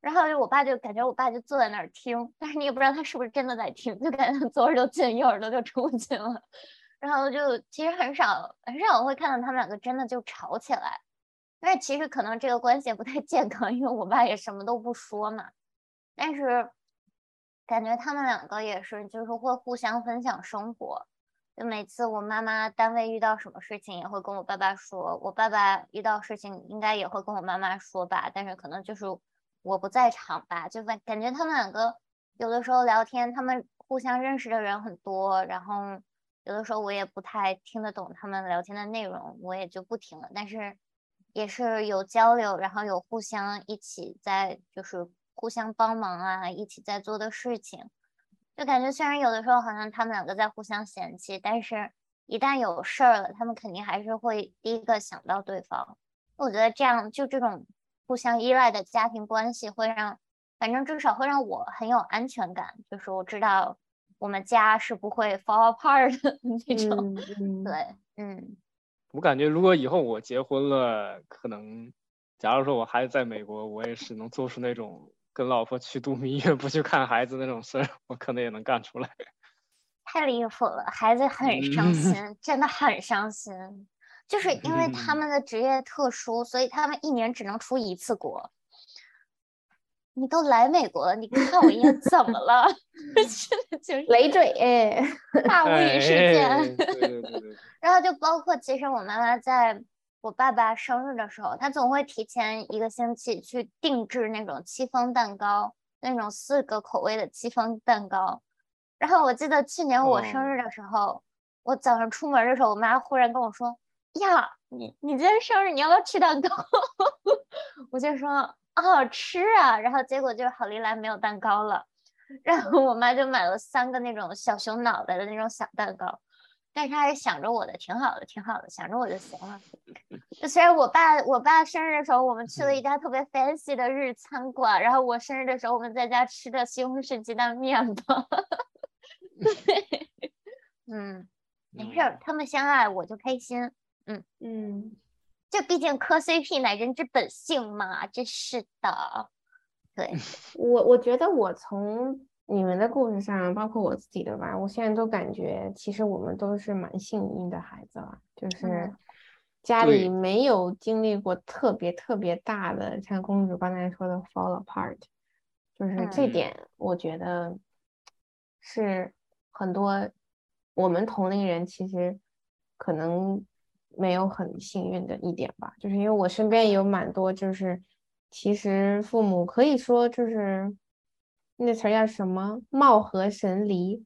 然后就我爸就感觉我爸就坐在那儿听，但是你也不知道他是不是真的在听，就感觉左耳朵进右耳朵就出去了。然后就其实很少很少会看到他们两个真的就吵起来，但是其实可能这个关系也不太健康，因为我爸也什么都不说嘛。但是感觉他们两个也是，就是会互相分享生活。就每次我妈妈单位遇到什么事情，也会跟我爸爸说；我爸爸遇到事情，应该也会跟我妈妈说吧。但是可能就是我不在场吧，就感感觉他们两个有的时候聊天，他们互相认识的人很多，然后有的时候我也不太听得懂他们聊天的内容，我也就不听了。但是也是有交流，然后有互相一起在就是互相帮忙啊，一起在做的事情。就感觉虽然有的时候好像他们两个在互相嫌弃，但是一旦有事儿了，他们肯定还是会第一个想到对方。我觉得这样就这种互相依赖的家庭关系会让，反正至少会让我很有安全感，就是我知道我们家是不会 fall apart <laughs> 的那种。嗯嗯对，嗯我感觉如果以后我结婚了，可能假如说我孩子在美国，我也是能做出那种跟老婆去度蜜月不去看孩子那种事儿，我可能也能干出来。太离谱了，孩子很伤嗯心，真的很伤心。就是因为他嗯们的职业特殊，所以他们一年只能出一次国。你都来美国了，你看我一眼怎么了？<laughs> 真的就是累赘哎，大无语事件。哎对对对对对，然后就包括，其实我妈妈在我爸爸生日的时候，她总会提前一个星期去定制那种戚风蛋糕，那种四个口味的戚风蛋糕。然后我记得去年我生哦日的时候，我早上出门的时候，我妈忽然跟我说：“呀，你你今天生日，你要不要吃蛋糕？” <laughs> 我就说：“哦，吃啊。”然后结果就是好利来没有蛋糕了，然后我妈就买了三个那种小熊脑袋的那种小蛋糕。但是他还是想着我的，挺好的，挺好的，想着我就行了。就 <laughs> 虽然我爸我爸生日的时候，我们去了一家特别 fancy 的日餐馆，然后我生日的时候，我们在家吃的西红柿鸡蛋面吧。<laughs> 对，嗯，没事儿，他们相爱我就开心。嗯嗯这毕竟磕 CP 乃人之本性嘛，真是的。对，<laughs> 我我觉得我从你们的故事上，包括我自己的吧，我现在都感觉其实我们都是蛮幸运的孩子了，就是嗯家里没有经历过特别特别大的，像公主刚才说的 fall apart，就是这嗯。点我觉得是很多我们同龄人其实可能没有很幸运的一点吧，就是因为我身边有蛮多就是其实父母可以说就是那词儿叫什么貌合神离，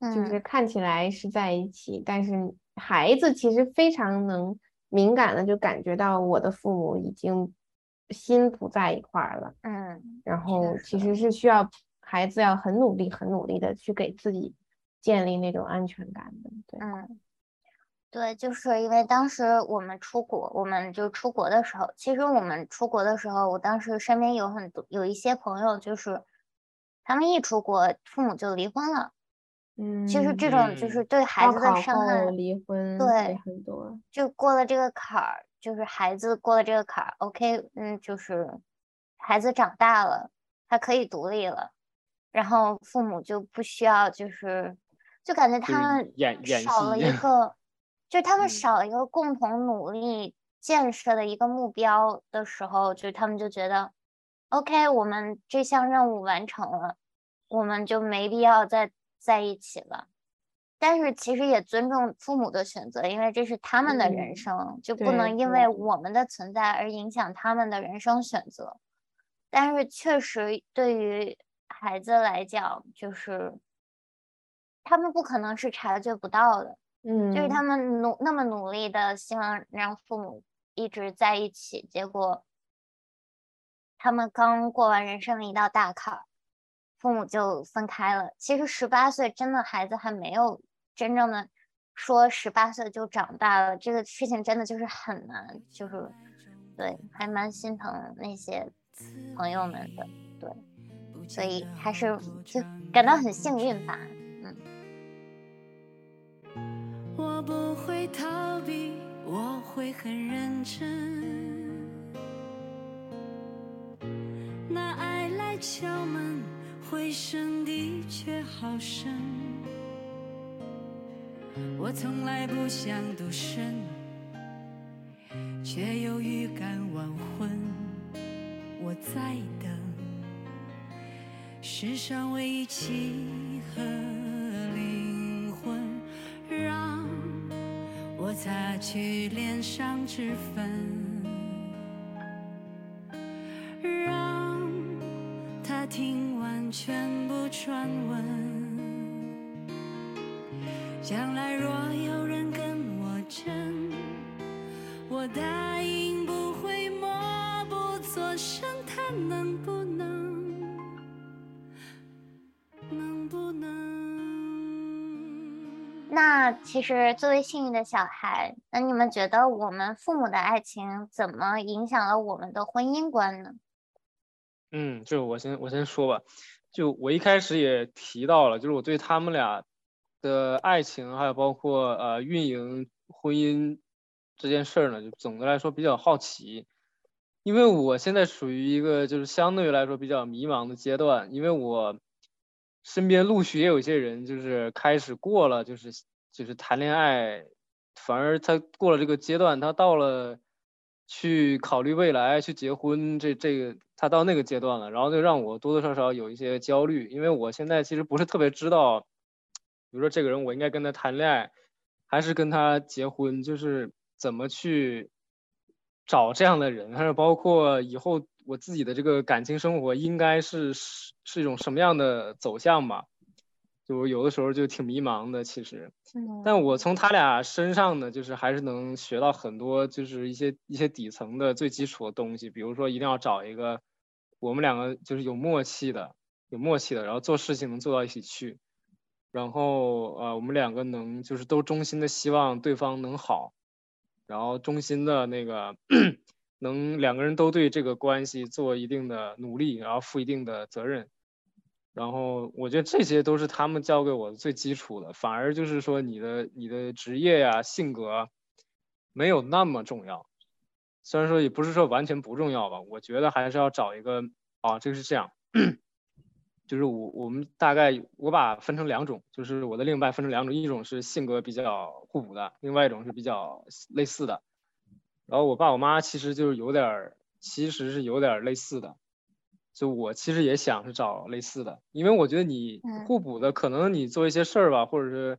就是嗯看起来是在一起，但是孩子其实非常能敏感的就感觉到我的父母已经心不在一块儿了。嗯然后其实实是需要孩子要很努力、很努力的去给自己建立那种安全感的。对，嗯，对，就是因为当时我们出国，我们就出国的时候，其实我们出国的时候，我当时身边有很多有一些朋友，就是他们一出国，父母就离婚了。嗯，其实这种就是嗯对孩子的伤害，离婚对很多。就过了这个坎儿，就是孩子过了这个坎儿，OK，嗯，就是孩子长大了，他可以独立了，然后父母就不需要，就是就感觉他们少了一 <laughs> 个，就是他们嗯少了一个共同努力建设的一个目标的时候，就是他们就觉得，OK，我们这项任务完成了，我们就没必要再在一起了。但是其实也尊重父母的选择，因为这是他们的人嗯生，就不能因为我们的存在而影响他们的人生选择。但是确实对于孩子来讲，就是他们不可能是察觉不到的，嗯，就是他们努那么努力的希望让父母一直在一起，结果他们刚过完人生的一道大坎儿，父母就分开了。其实十八岁真的孩子还没有真正的说十八岁就长大了，这个事情真的就是很难，就是对，还蛮心疼那些朋友们的，对，所以还是就感到很幸运吧。嗯我不会逃避，我会很认真。那爱来敲门，回声的确好深。我从来不想独身，却有预感晚婚。我在等世上唯一契合灵魂，让我擦去脸上脂粉，能不能？能不能？那其实作为幸运的小孩，那你们觉得我们父母的爱情怎么影响了我们的婚姻观呢？嗯，就我先我先说吧，就我一开始也提到了，就是我对他们俩的爱情，还有包括呃运营婚姻这件事儿呢，就总的来说比较好奇，因为我现在属于一个就是相对来说比较迷茫的阶段，因为我身边陆续也有一些人就是开始过了就是就是谈恋爱，反而他过了这个阶段，他到了去考虑未来去结婚这这个。他到那个阶段了，然后就让我多多少少有一些焦虑，因为我现在其实不是特别知道，比如说这个人我应该跟他谈恋爱，还是跟他结婚，就是怎么去找这样的人，还有包括以后我自己的这个感情生活应该是是是一种什么样的走向吧，就有的时候就挺迷茫的，其实，但我从他俩身上呢，就是还是能学到很多，就是一些一些底层的最基础的东西，比如说一定要找一个。我们两个就是有默契的，有默契的，然后做事情能做到一起去，然后呃，我们两个能就是都衷心的希望对方能好，然后衷心的那个能两个人都对这个关系做一定的努力，然后负一定的责任，然后我觉得这些都是他们教给我的最基础的，反而就是说你的你的职业呀、性格没有那么重要。虽然说也不是说完全不重要吧，我觉得还是要找一个啊，这个是这样，就是我我们大概我把分成两种，就是我的另一半分成两种，一种是性格比较互补的，另外一种是比较类似的。然后我爸我妈其实就是有点，其实是有点类似的，就我其实也想是找类似的，因为我觉得你互补的，可能你做一些事儿吧，或者是。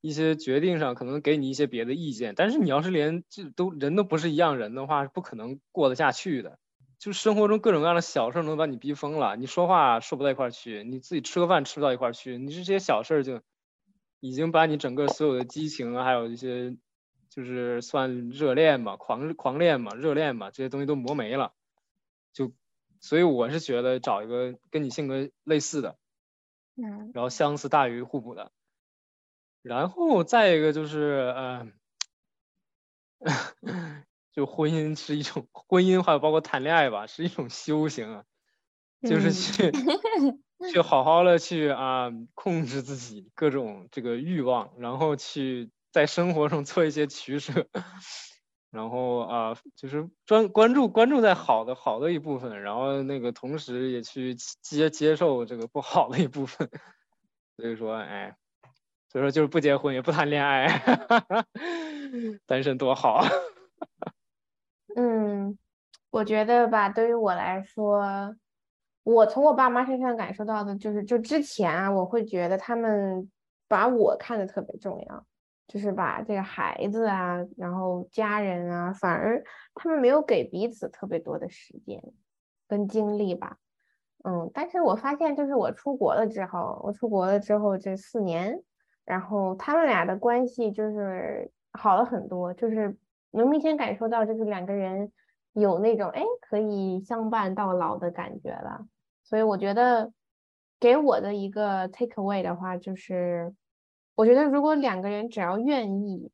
一些决定上可能给你一些别的意见，但是你要是连这都人都不是一样人的话，是不可能过得下去的。就生活中各种各样的小事能把你逼疯了，你说话说不到一块儿去，你自己吃个饭吃不到一块儿去，你这些小事儿就已经把你整个所有的激情啊，还有一些就是算热恋嘛，狂狂恋嘛，热恋嘛，这些东西都磨没了。就所以我是觉得找一个跟你性格类似的，嗯，然后相似大于互补的。然后再一个就是，嗯，就婚姻是一种 <laughs> 婚姻，还有包括谈恋爱吧，是一种修行啊，就是去去好好的去啊控制自己各种这个欲望，然后去在生活中做一些取舍，<laughs> 然后啊就是专关注关注在好的好的一部分，然后那个同时也去接接受这个不好的一部分，<laughs> 所以说哎。所以说就是不结婚也不谈恋爱，单身多好。嗯，我觉得吧，对于我来说，我从我爸妈身上感受到的就是，就之前啊，我会觉得他们把我看得特别重要，就是把这个孩子啊，然后家人啊，反而他们没有给彼此特别多的时间跟精力吧。嗯，但是我发现，就是我出国了之后，我出国了之后这四年。然后他们俩的关系就是好了很多，就是能明显感受到，就是两个人有那种哎可以相伴到老的感觉了。所以我觉得给我的一个 take away 的话，就是我觉得如果两个人只要愿意，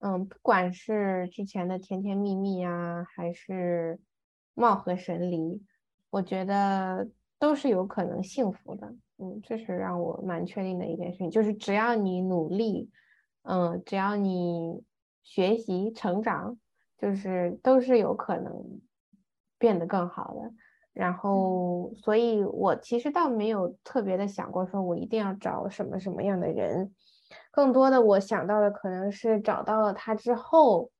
嗯，不管是之前的甜甜蜜蜜啊，还是貌合神离，我觉得都是有可能幸福的。嗯，这是让我蛮确定的一件事情，就是只要你努力，嗯，只要你学习成长，就是都是有可能变得更好的。然后，所以我其实倒没有特别的想过，说我一定要找什么什么样的人，更多的我想到的可能是找到了他之后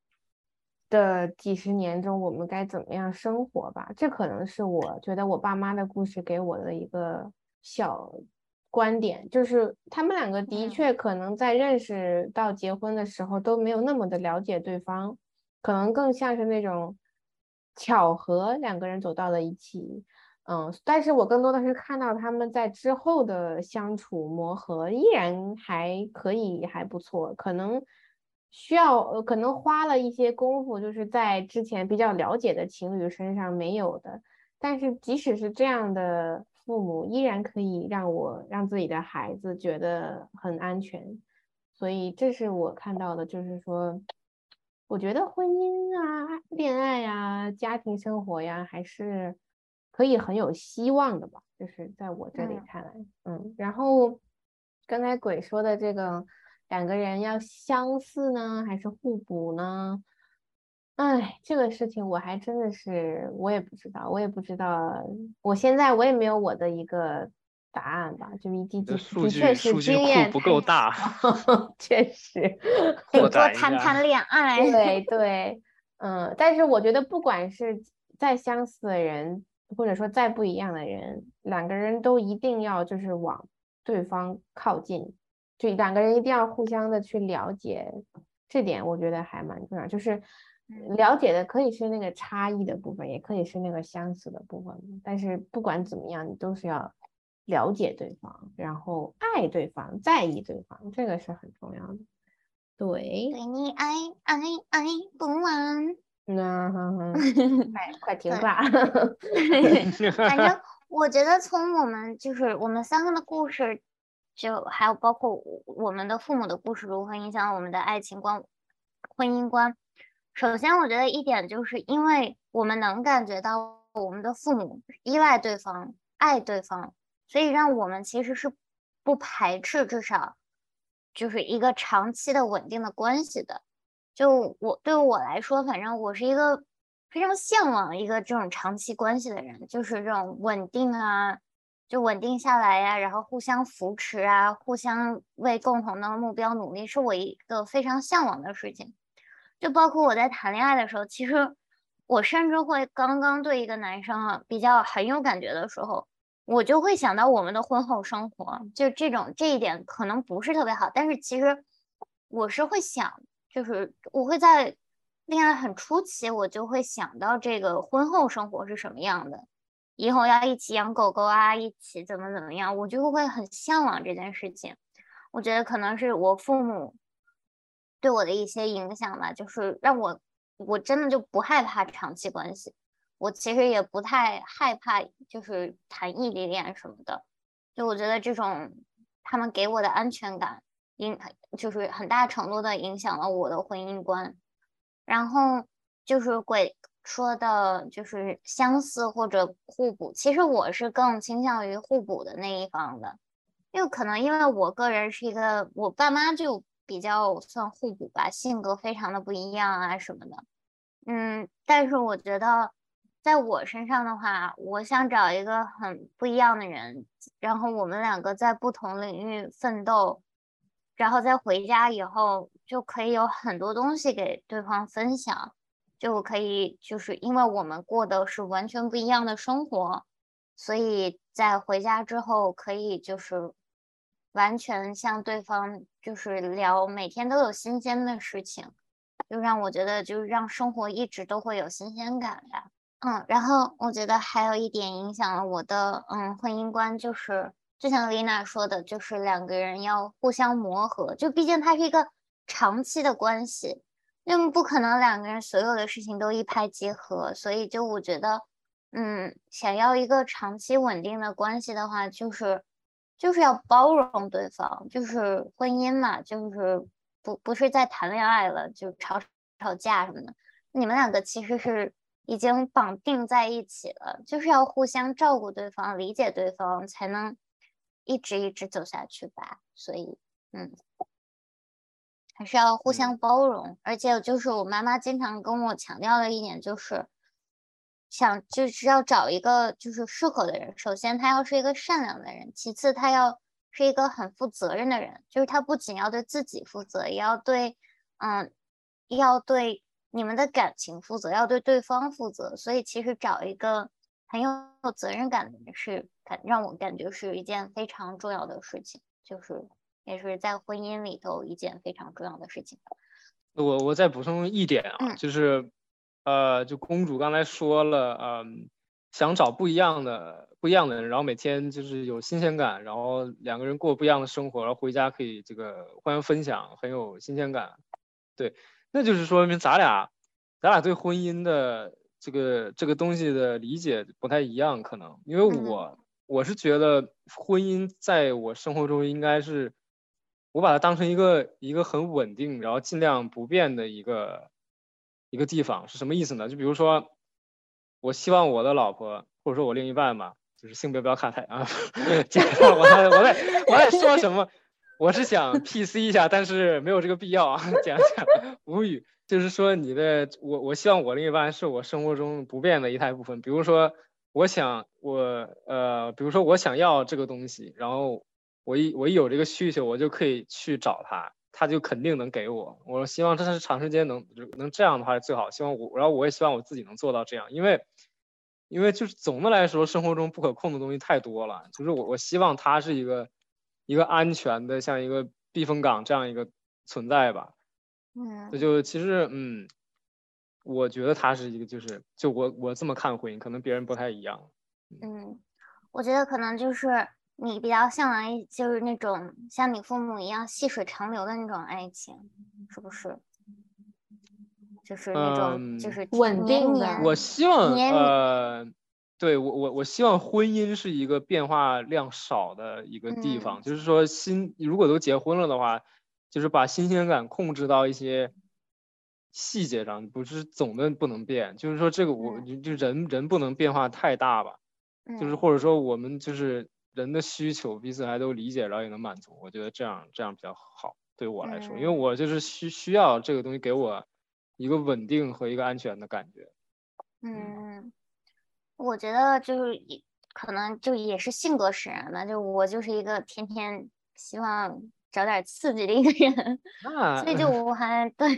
的几十年中，我们该怎么样生活吧。这可能是我觉得我爸妈的故事给我的一个。小观点就是，他们两个的确可能在认识到结婚的时候都没有那么的了解对方，可能更像是那种巧合，两个人走到了一起。嗯，但是我更多的是看到他们在之后的相处磨合依然还可以，还不错。可能需要，呃可能花了一些功夫，就是在之前比较了解的情侣身上没有的。但是即使是这样的。父母依然可以让我让自己的孩子觉得很安全，所以这是我看到的，就是说，我觉得婚姻啊、恋爱呀、家庭生活呀，还是可以很有希望的吧。就是在我这里嗯看来，嗯，然后刚才鬼说的这个两个人要相似呢，还是互补呢？哎，这个事情我还真的是我也不知道，我也不知道，我现在我也没有我的一个答案吧，就一滴滴数据的确是数据库经验不够太大少确实，<laughs> 得多谈谈恋。爱。<laughs> 对对，嗯，但是我觉得不管是再相似的人，或者说再不一样的人，两个人都一定要就是往对方靠近，就两个人一定要互相的去了解，这点我觉得还蛮重要，就是嗯了解的可以是那个差异的部分，也可以是那个相似的部分，但是不管怎么样，你都是要了解对方，然后爱对方，在意对方，这个是很重要的。对，对你爱爱爱不完。那 <laughs> 哼哼，<laughs> 快快停吧。<laughs> 反正我觉得从我们就是我们三个的故事，就还有包括我我们的父母的故事如何影响我们的爱情观、婚姻观。首先，我觉得一点就是因为我们能感觉到我们的父母依赖对方、爱对方，所以让我们其实是不排斥至少就是一个长期的稳定的关系的。就我对我来说，反正我是一个非常向往一个这种长期关系的人，就是这种稳定啊，就稳定下来呀、然后互相扶持啊，互相为共同的目标努力，是我一个非常向往的事情。就包括我在谈恋爱的时候，其实我甚至会刚刚对一个男生啊比较很有感觉的时候，我就会想到我们的婚后生活，就这种这一点可能不是特别好，但是其实我是会想，就是我会在恋爱很初期，我就会想到这个婚后生活是什么样的，以后要一起养狗狗啊，一起怎么怎么样，我就会很向往这件事情。我觉得可能是我父母对我的一些影响吧，就是让我我真的就不害怕长期关系，我其实也不太害怕就是谈异地恋什么的，就我觉得这种他们给我的安全感影就是很大程度的影响了我的婚姻观。然后就是鬼说的，就是相似或者互补。其实我是更倾向于互补的那一方的，因为可能因为我个人是一个，我爸妈就比较算互补吧，性格非常的不一样啊什么的。嗯，但是我觉得在我身上的话，我想找一个很不一样的人，然后我们两个在不同领域奋斗。然后再回家以后，就可以有很多东西给对方分享，就可以就是因为我们过的是完全不一样的生活，所以在回家之后可以就是完全向对方就是聊，每天都有新鲜的事情，就让我觉得就是让生活一直都会有新鲜感呀。嗯，然后我觉得还有一点影响了我的嗯婚姻观就是。就像丽娜说的，就是两个人要互相磨合，就毕竟它是一个长期的关系，那么不可能两个人所有的事情都一拍即合，所以就我觉得，嗯，想要一个长期稳定的关系的话，就是就是要包容对方，就是婚姻嘛，就是不不是在谈恋爱了，就吵吵架什么的，你们两个其实是已经绑定在一起了，就是要互相照顾对方，理解对方，才能。一直一直走下去吧，所以，嗯，还是要互相包容。而且就是我妈妈经常跟我强调的一点就是，想就是要找一个就是适合的人。首先，他要是一个善良的人；其次，他要是一个很负责任的人。就是他不仅要对自己负责，也要对，嗯，要对你们的感情负责，要对对方负责。所以，其实找一个很有责任感的人是。感让我感觉是一件非常重要的事情，就是也是在婚姻里头一件非常重要的事情。我我再补充一点啊，嗯、就是呃，就公主刚才说了，嗯，想找不一样的不一样的人，然后每天就是有新鲜感，然后两个人过不一样的生活，然后回家可以这个互相分享，很有新鲜感。对，那就是说明咱俩咱俩对婚姻的这个这个东西的理解不太一样，可能因为我。嗯我是觉得婚姻在我生活中应该是我把它当成一个一个很稳定，然后尽量不变的一个一个地方，是什么意思呢？就比如说，我希望我的老婆或者说我另一半吧，就是性别不要卡太啊，我在我在我在说什么？我是想 PC 一下，但是没有这个必要啊，讲讲无语。就是说你的我我希望我另一半是我生活中不变的一大部分，比如说我想我呃，比如说我想要这个东西，然后。我一我一有这个需求，我就可以去找他，他就肯定能给我。我希望这是长时间能能这样的话是最好。希望我，然后我也希望我自己能做到这样，因为因为就是总的来说，生活中不可控的东西太多了。就是我我希望他是一个一个安全的，像一个避风港这样一个存在吧。嗯，这就其实嗯，我觉得他是一个就是就我我这么看婚姻，可能别人不太一样。嗯，我觉得可能就是。你比较向往一就是那种像你父母一样细水长流的那种爱情，是不是？就是那种就是稳定的。我希望呃，对我我我希望婚姻是一个变化量少的一个地方，就是说新如果都结婚了的话，就是把新鲜感控制到一些细节上，不是总的不能变。就是说这个我就人人不能变化太大吧，就是或者说我们就是。人的需求彼此还都理解，然后也能满足，我觉得这样这样比较好，对我来说，因为我就是需需要这个东西给我一个稳定和一个安全的感觉。嗯，我觉得就是也可能就也是性格使然的，就我就是一个天天希望找点刺激的一个人，<laughs> 所以就我还对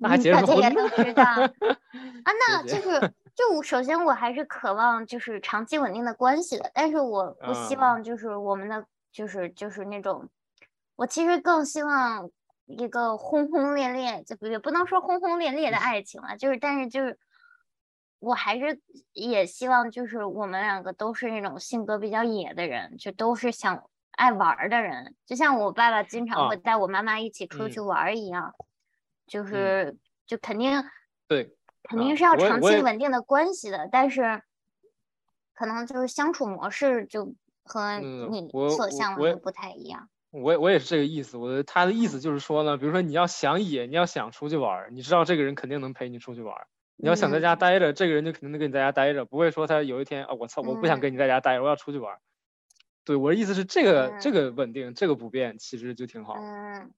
大家也都知道啊，<laughs> 那就是。就我首先我还是渴望就是长期稳定的关系的，但是我不希望就是我们的就是就是那种，我其实更希望一个轰轰烈烈，就也不能说轰轰烈烈的爱情了，就是但是就是我还是也希望就是我们两个都是那种性格比较野的人，就都是想爱玩的人，就像我爸爸经常会带我妈妈一起出去玩一样，就是就肯定对。肯定是要长期稳定的关系的，但是可能就是相处模式就和你所向往的不太一样。我我也是这个意思，我他的意思就是说呢，比如说你要想野，你要想出去玩，你知道这个人肯定能陪你出去玩。你要想在家待着，这个人就肯定能跟你在家待着，不会说他有一天啊，我操，我不想跟你在家待着，我要出去玩。对，我的意思是这个这个稳定，这个不变，其实就挺好。嗯，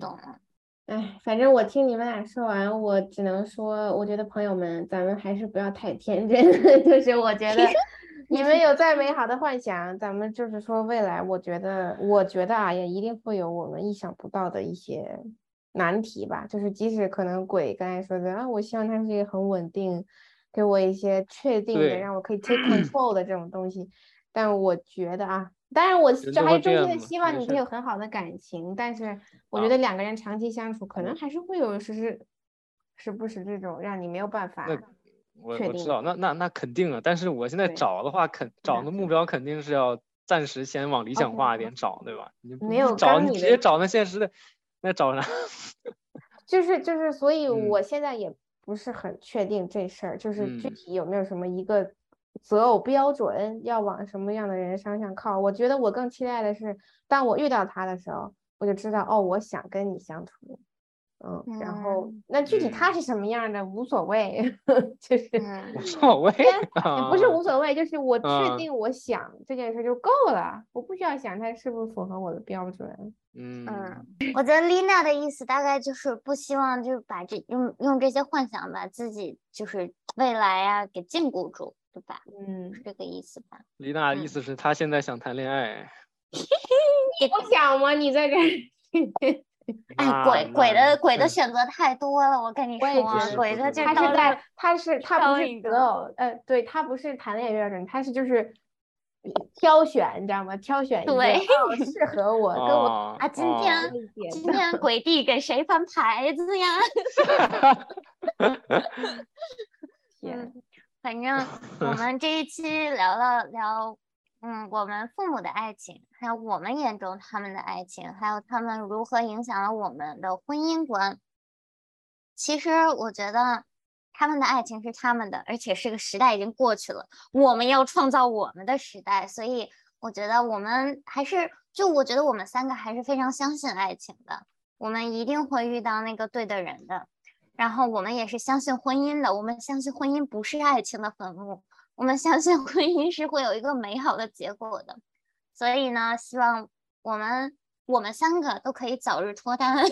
懂了。哎，反正我听你们俩说完，我只能说，我觉得朋友们，咱们还是不要太天真。<laughs> 就是我觉得 <laughs> 你们有再美好的幻想，咱们就是说未来，我觉得，我觉得啊，也一定会有我们意想不到的一些难题吧。就是即使可能鬼刚才说的啊，我希望他是一个很稳定，给我一些确定的，让我可以 take control 的这种东西，但我觉得啊。当然，我这还是衷心的希望你可以有很好的感情，但是我觉得两个人长期相处，可能还是会有时时时不时这种让你没有办法。我我知道，那那那肯定啊。但是我现在找的话，肯找的目标肯定是要暂时先往理想化一点找，对吧？你没有找，你直接找那现实的，那找啥？<laughs> 就是就是，所以我现在也不是很确定这事儿，就是具体有没有什么一个。择偶标准要往什么样的人身上靠？我觉得我更期待的是，当我遇到他的时候，我就知道哦，我想跟你相处。嗯，然后那具体他是什么样的无所谓，<laughs> 就是无所谓，也不是无所谓，就是我确定我想这件事就够了，我不需要想他是不是符合我的标准。嗯嗯，我觉得丽娜的意思大概就是不希望就是把这用用这些幻想把自己就是未来呀给禁锢住。对吧？嗯，是这个意思吧？李娜意思是她现在想谈恋爱。<laughs> 你不想吗？你在这？<laughs> 哎，鬼鬼的鬼的选择太多了，我跟你说，鬼的就他是在他是他不是择偶，呃，对他不是谈恋爱标准，他是就是挑选，你知道吗？挑选一个适合我跟我啊，今天今天鬼弟给谁翻牌子呀？<laughs> 天。反正 <laughs> 我们这一期聊了聊，嗯，我们父母的爱情，还有我们眼中他们的爱情，还有他们如何影响了我们的婚姻观。其实我觉得他们的爱情是他们的，而且是个时代已经过去了，我们要创造我们的时代。所以我觉得我们还是就我觉得我们三个还是非常相信爱情的，我们一定会遇到那个对的人的。然后我们也是相信婚姻的，我们相信婚姻不是爱情的坟墓，我们相信婚姻是会有一个美好的结果的。所以呢，希望我们我们三个都可以早日脱单。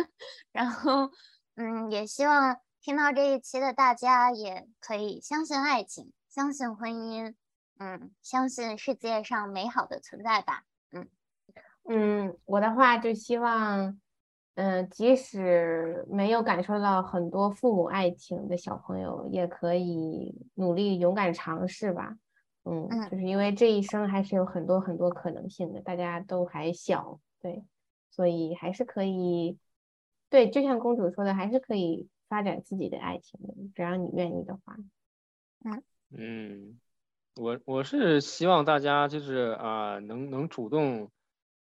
<laughs> 然后，嗯，也希望听到这一期的大家也可以相信爱情，相信婚姻，嗯，相信世界上美好的存在吧。嗯嗯，我的话就希望。嗯，即使没有感受到很多父母爱情的小朋友，也可以努力勇敢尝试吧。嗯，就是因为这一生还是有很多很多可能性的，大家都还小，对，所以还是可以，对，就像公主说的，还是可以发展自己的爱情的，只要你愿意的话。嗯嗯，我我是希望大家就是啊，能能主动。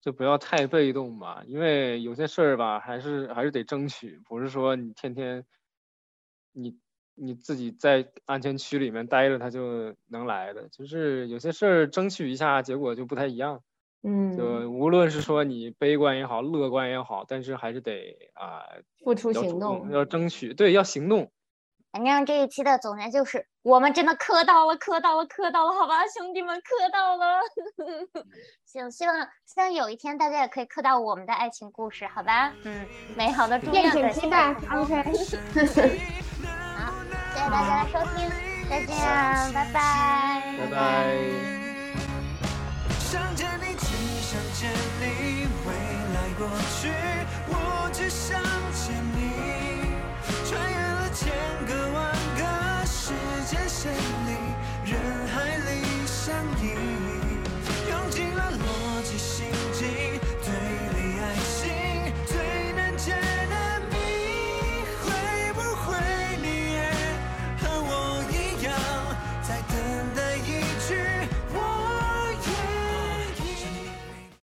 就不要太被动吧，因为有些事儿吧，还是还是得争取，不是说你天天你你自己在安全区里面待着，他就能来的。就是有些事儿争取一下，结果就不太一样。嗯，就无论是说你悲观也好，乐观也好，但是还是得啊，付出行动，要争取，对，要行动。反正这一期的总结就是，我们真的磕到了，磕到了，磕到了，好吧，兄弟们，磕到了。<laughs> 行，希望希望有一天大家也可以磕到我们的爱情故事，好吧？嗯，美好的祝愿，敬请期待。OK。好，谢谢大家的收听，再见，拜拜，拜拜。个